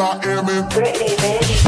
I am in Britney, bitch.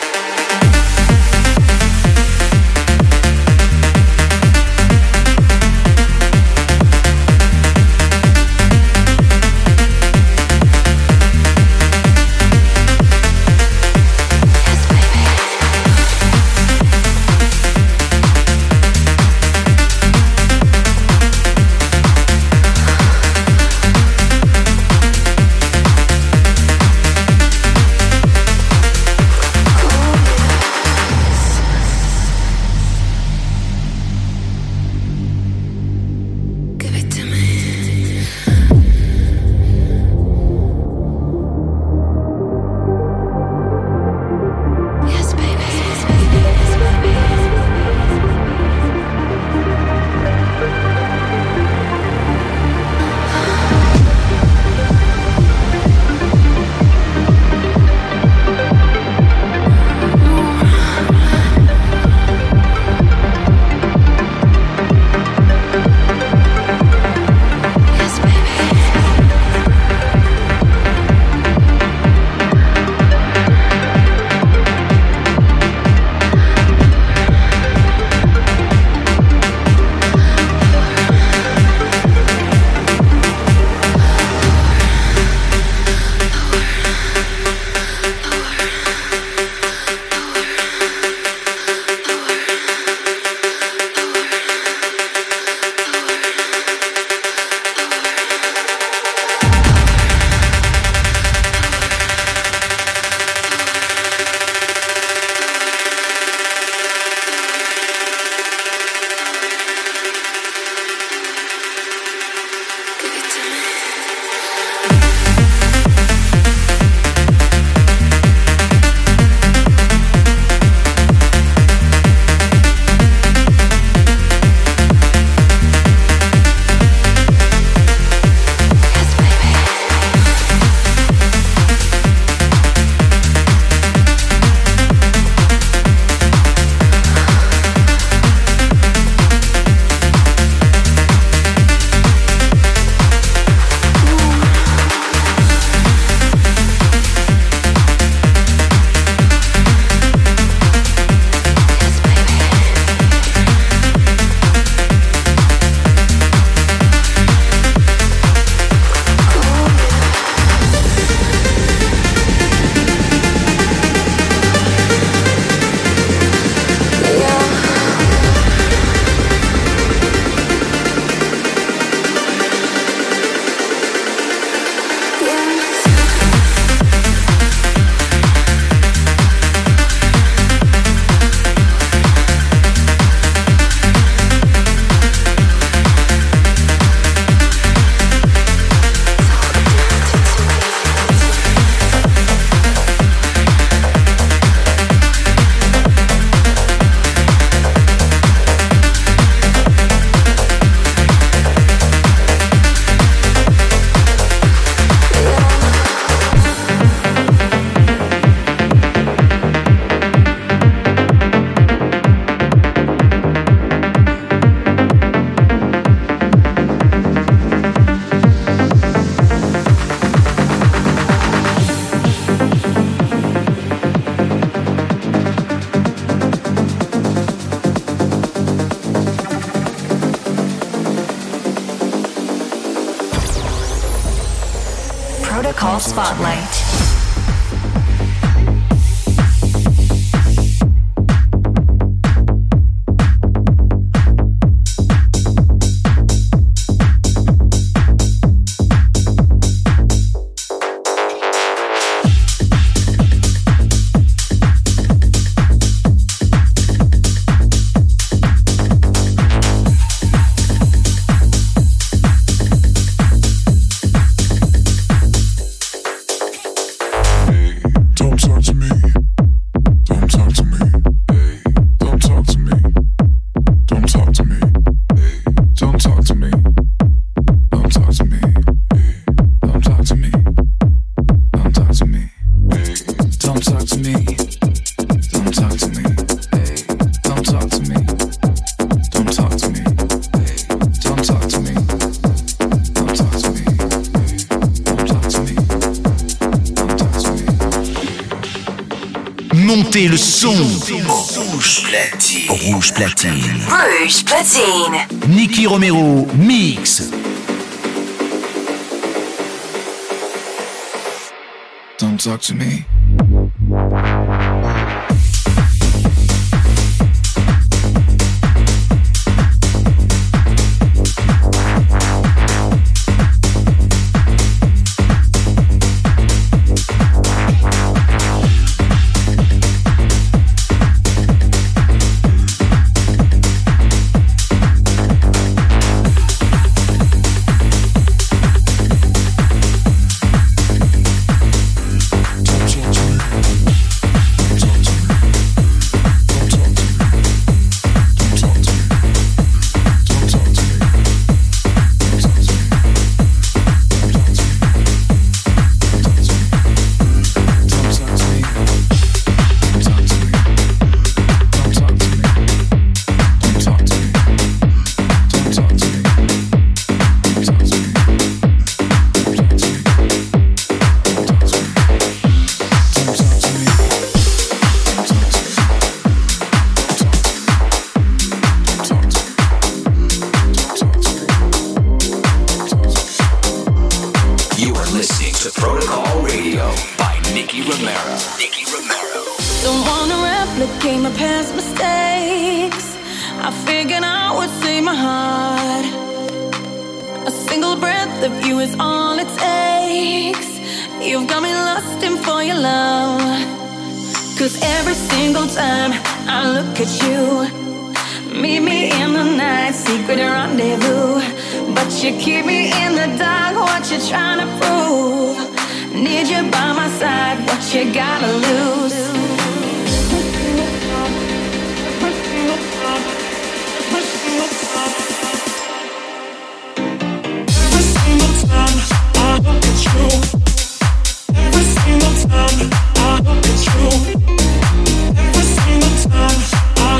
Le son. Rouge platine. Rouge platine. Rouge platine. Nicky Romero, mix. Don't talk to me. Meet me in the night, secret rendezvous. But you keep me in the dark, what you trying to prove? Need you by my side, what you gotta lose? Every single time I hope it's true Every single time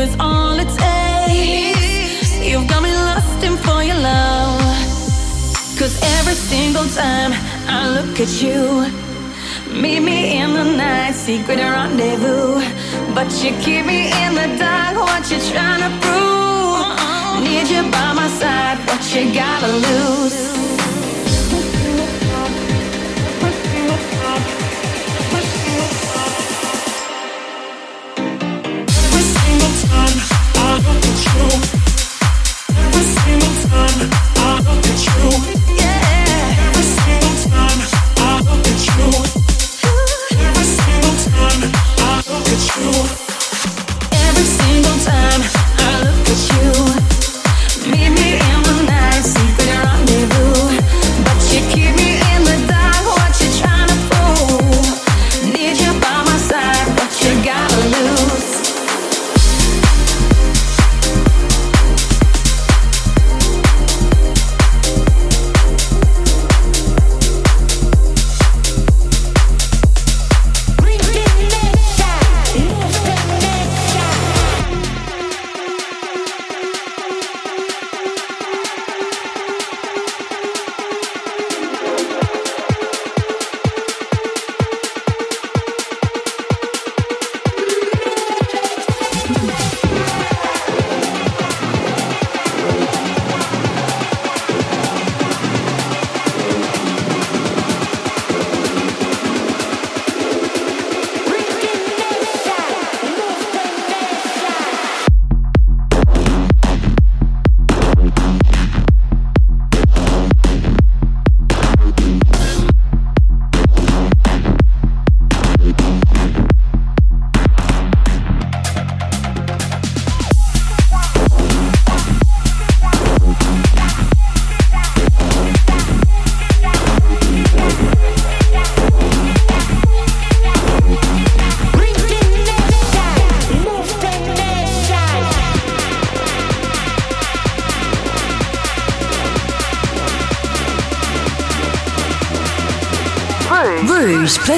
is all it takes. You've got me lusting for your. Cause every single time I look at you, meet me in the night, secret rendezvous. But you keep me in the dark, what you trying to prove? Need you by my side, you gotta lose? Every single time I look at you.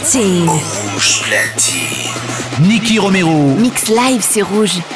Platine. Rouge platine. Nicky Romero. Mix live, c'est rouge. Rouge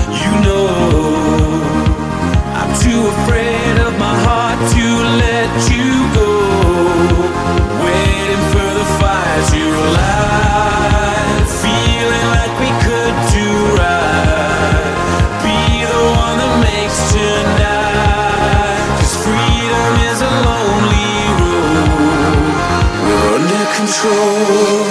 I'm too afraid of my heart to let you go. Waiting for the light, feeling like we could do right. Be the one that makes tonight. Cause freedom is a lonely road. We're under control.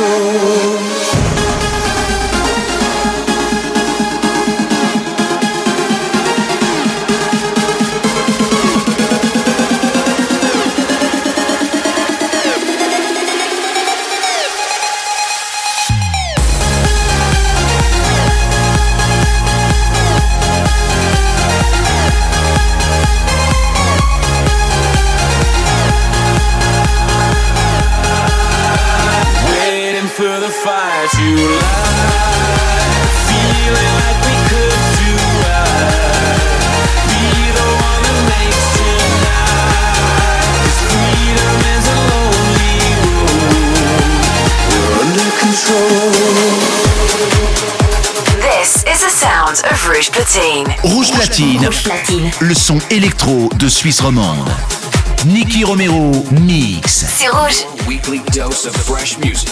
soul. Platine. Rouge Platine. Rouge Platine. Le son électro de Suisse romande. Nicky Romero mix. C'est rouge. Weekly dose of fresh music.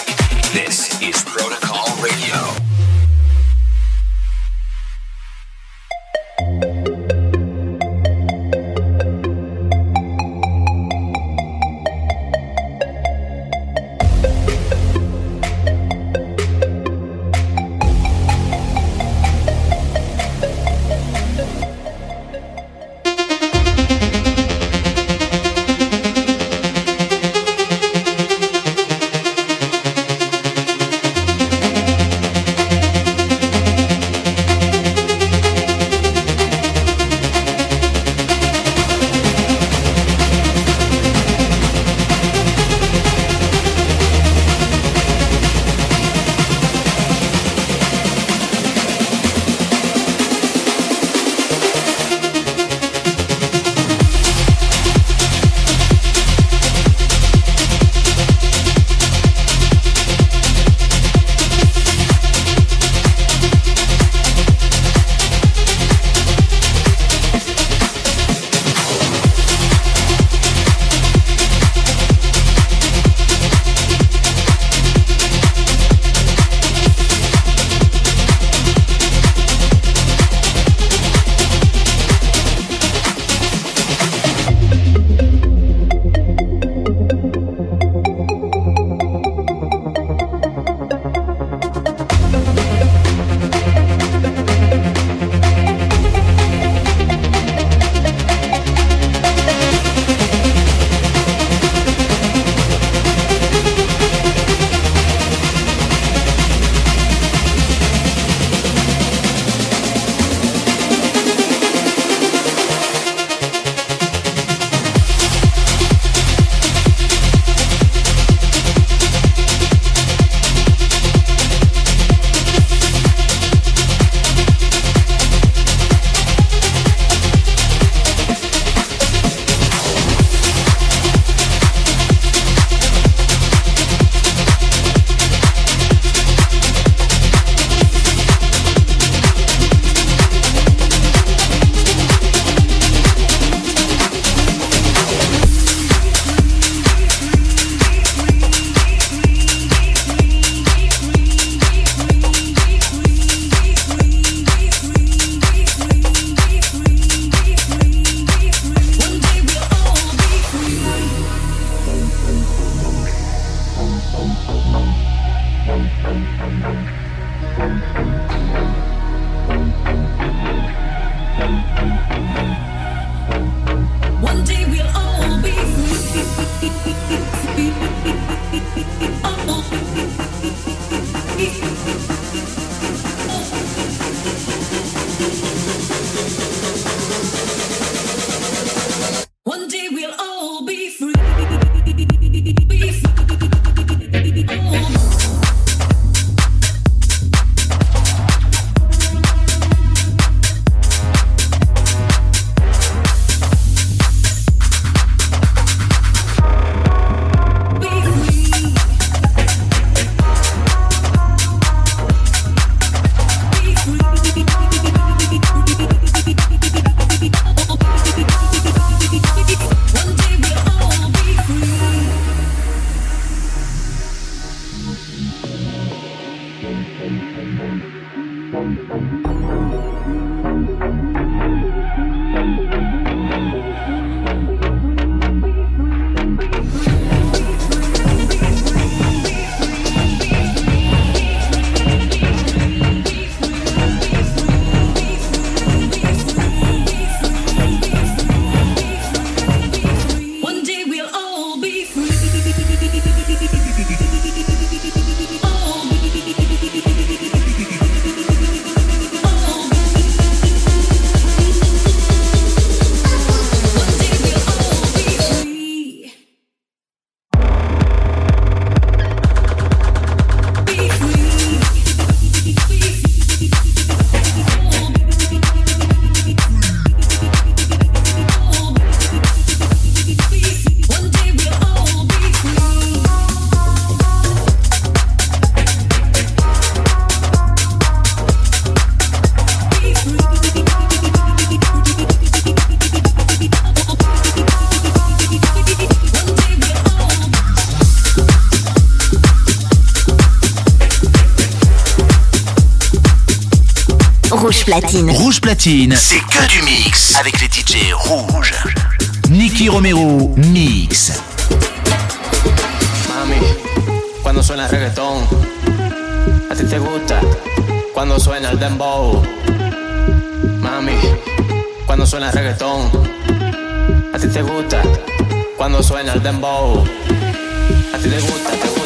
This is Protocol Radio. Thank you. C'est que du mix avec les DJ rouges. Nicky Romero Mix. Mami, cuando suena el reggaetón, a ti te gusta. Cuando suena el dembow, mami, cuando suena el reggaetón, a ti te gusta. Cuando suena el dembow, a ti te gusta. Te gusta.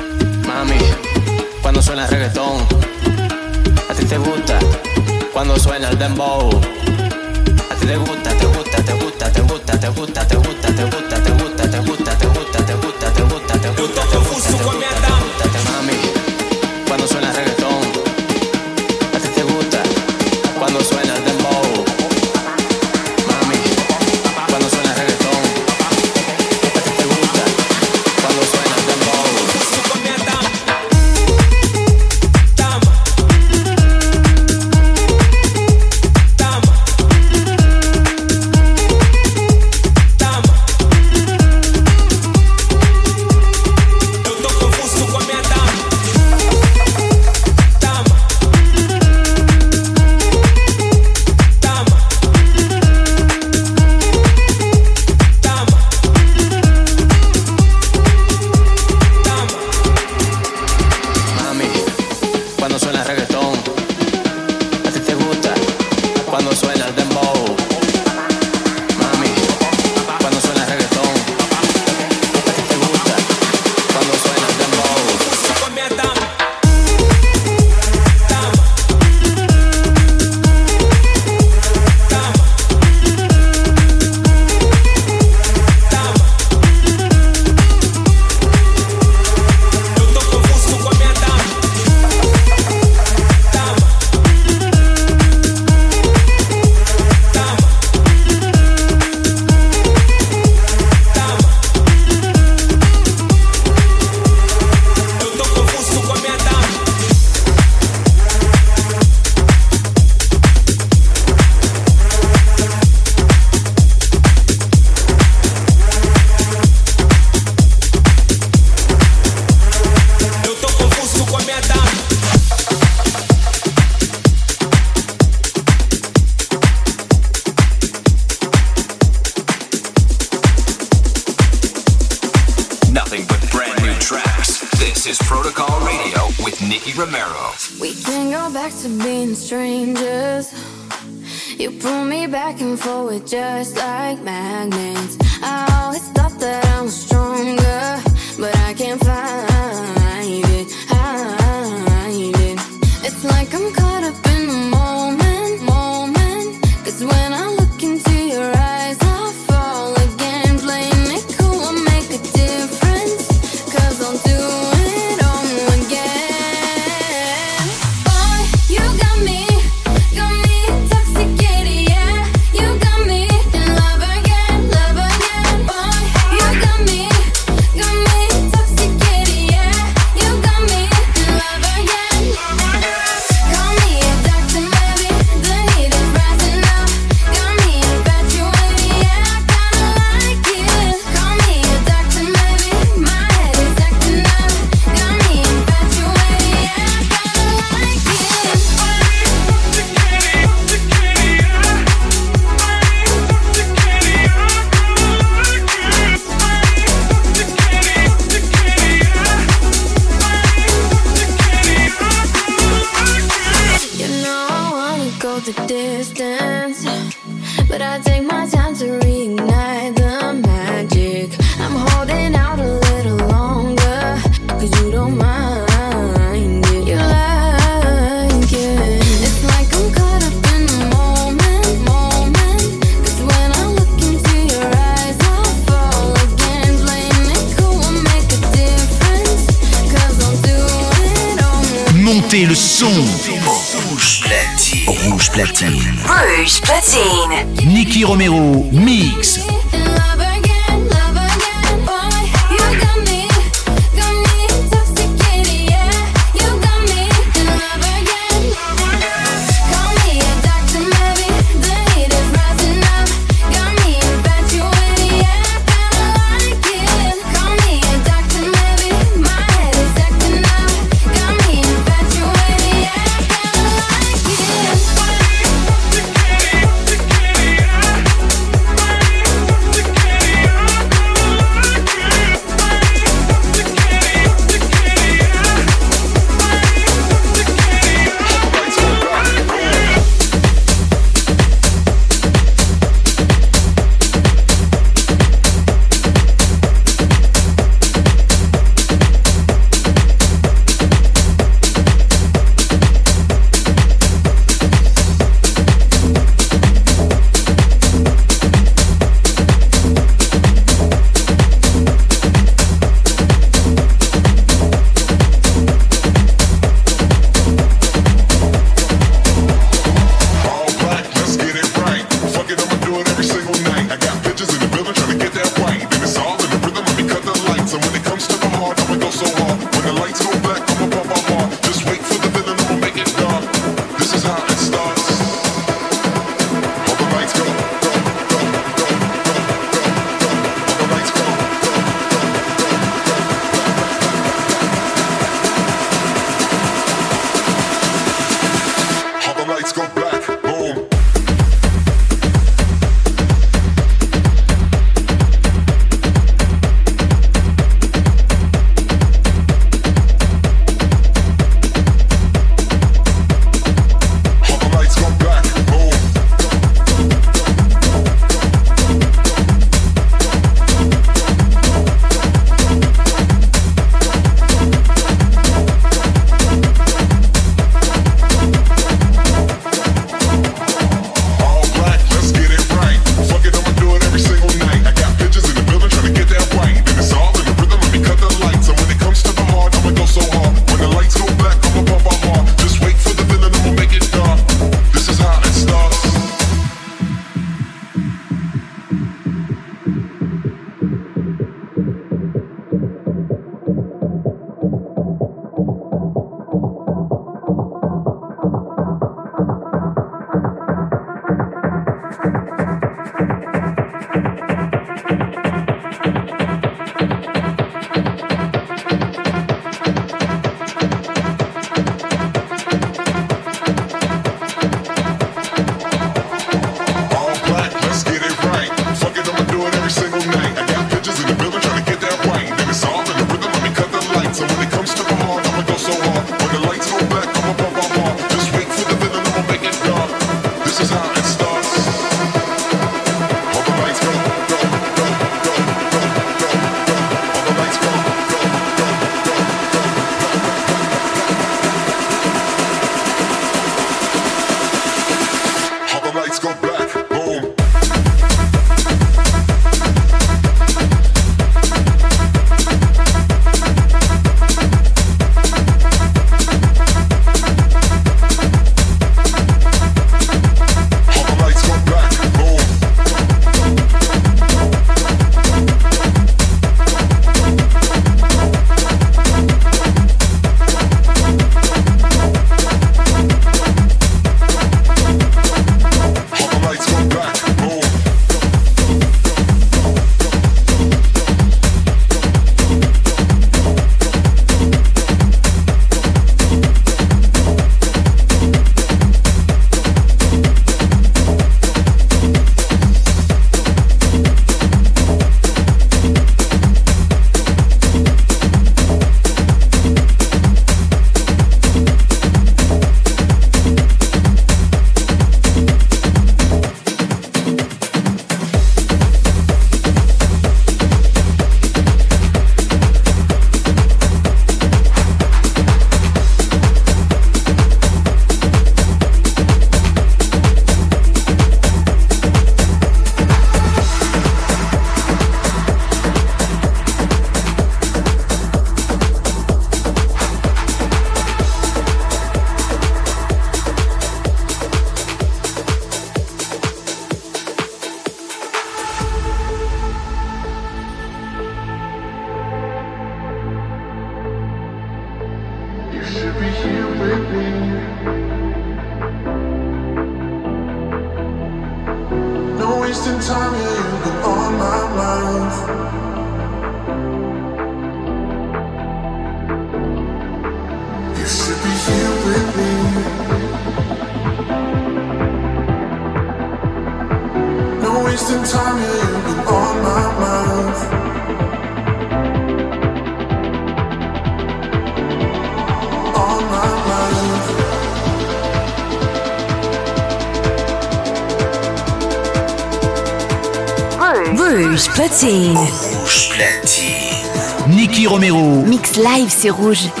c'est rouge.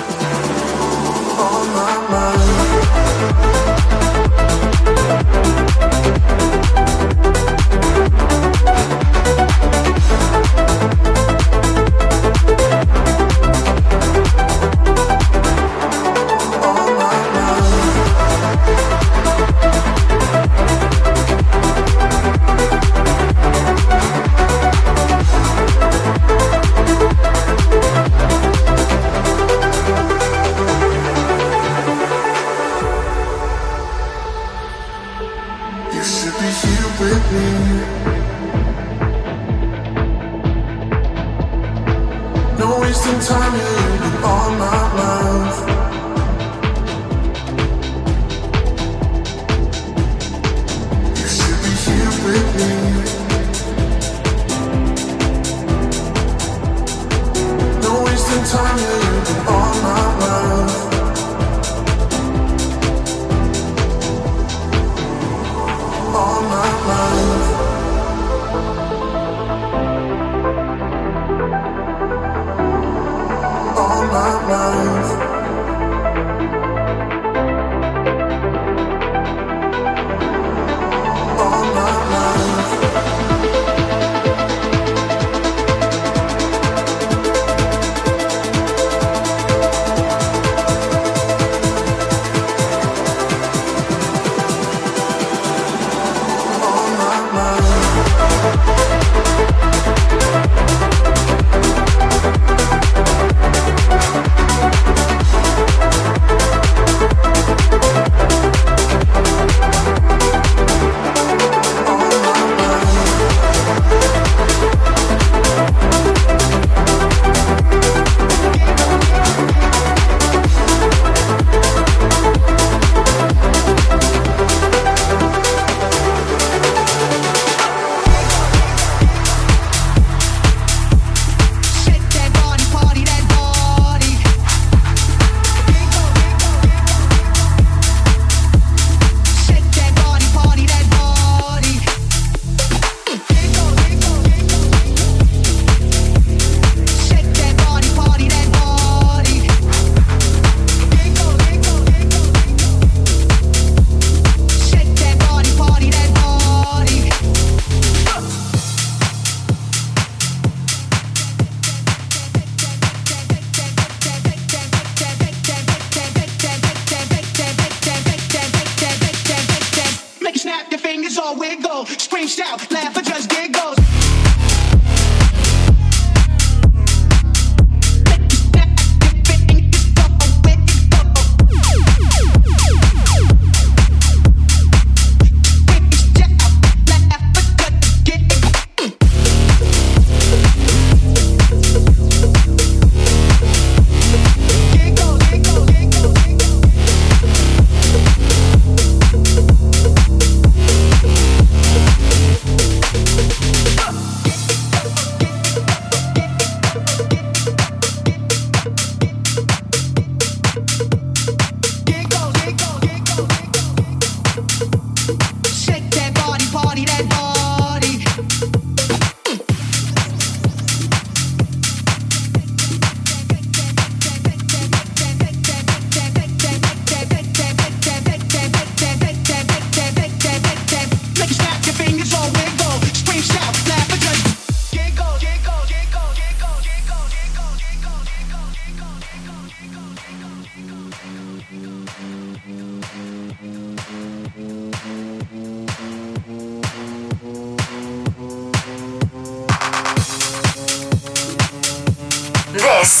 This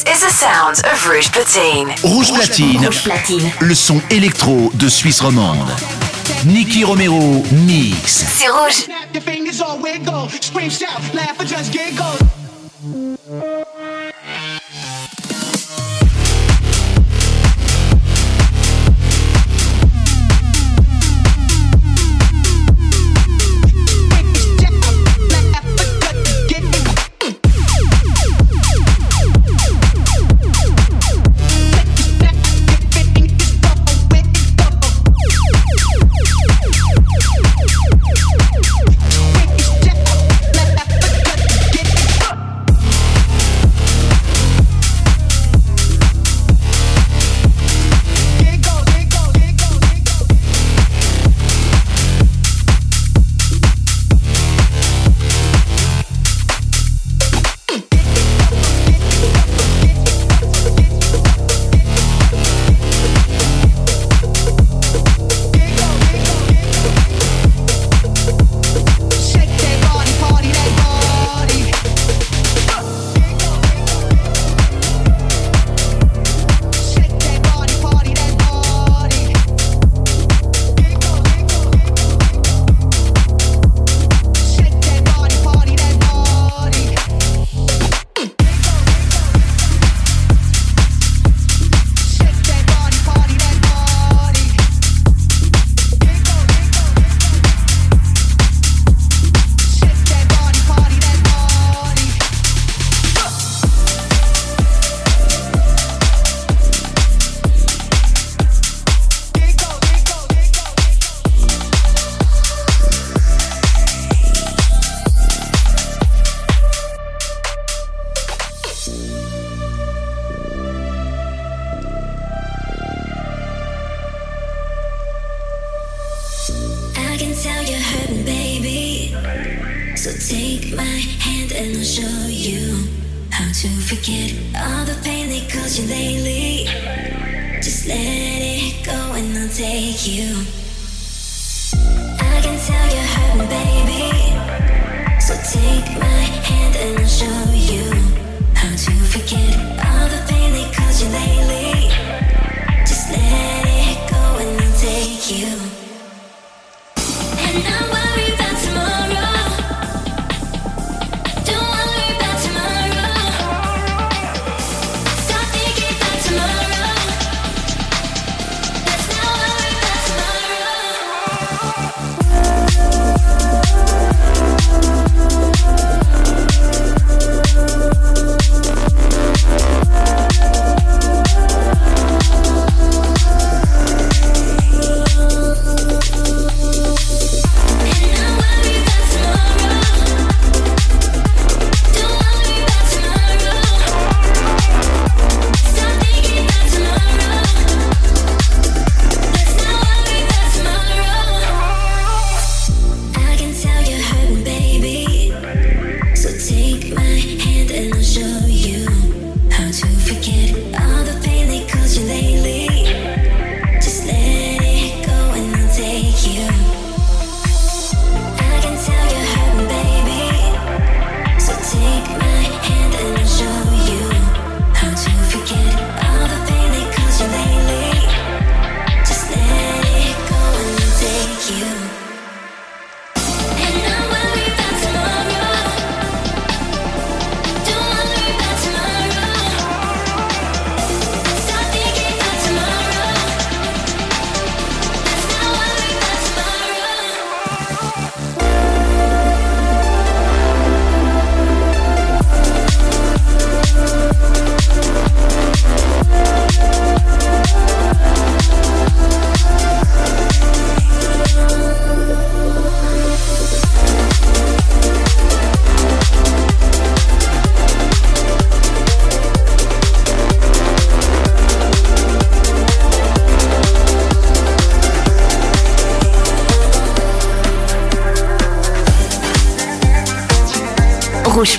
is the sound of Rouge Platine. Rouge Platine. Rouge Platine. Le son électro de Suisse romande. Nicky Romero mix. C'est rouge.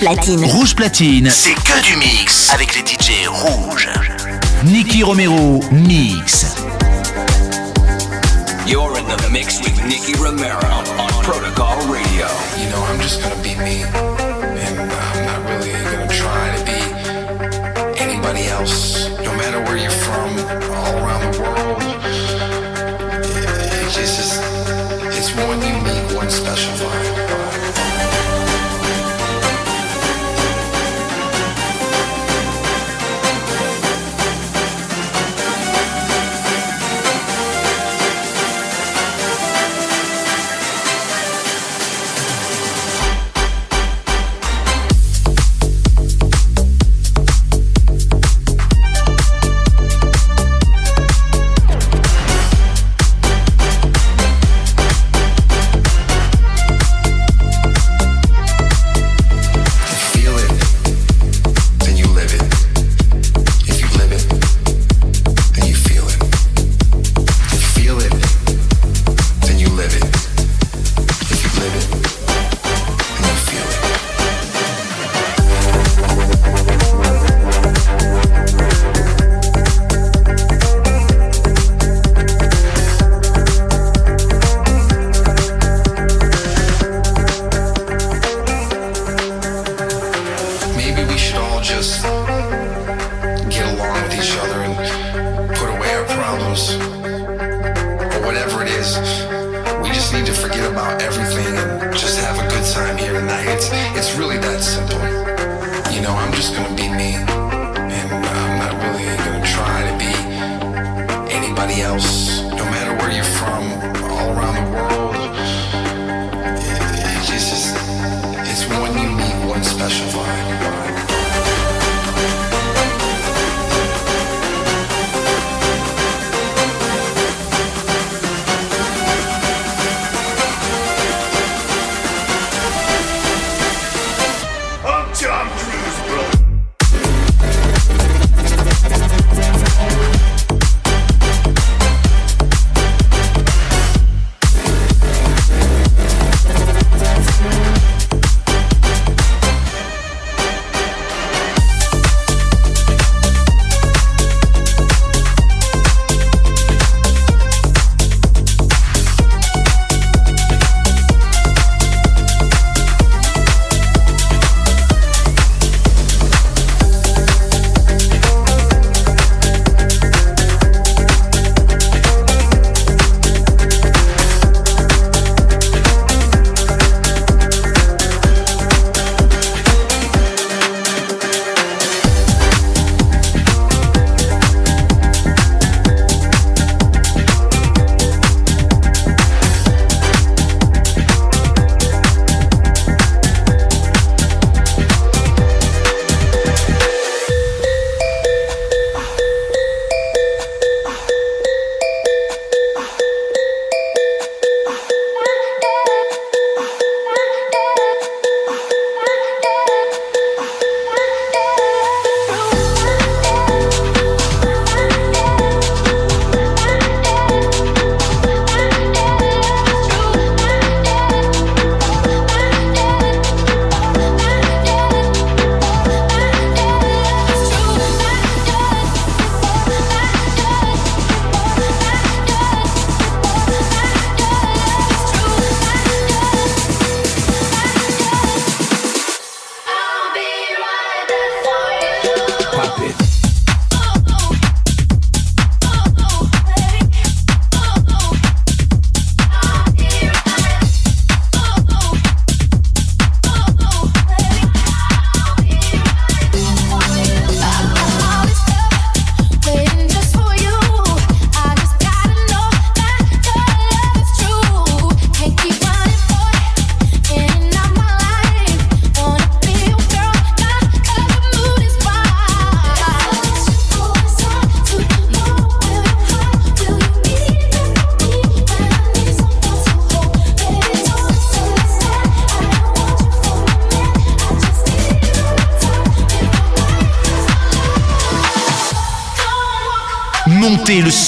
Rouge Platine, c'est que du mix avec les DJ rouges. Nicky Romero, mix. You're in the mix with Nicky Romero on Protocol Radio. You know, I'm just gonna be me. And I'm not really gonna try to be anybody else.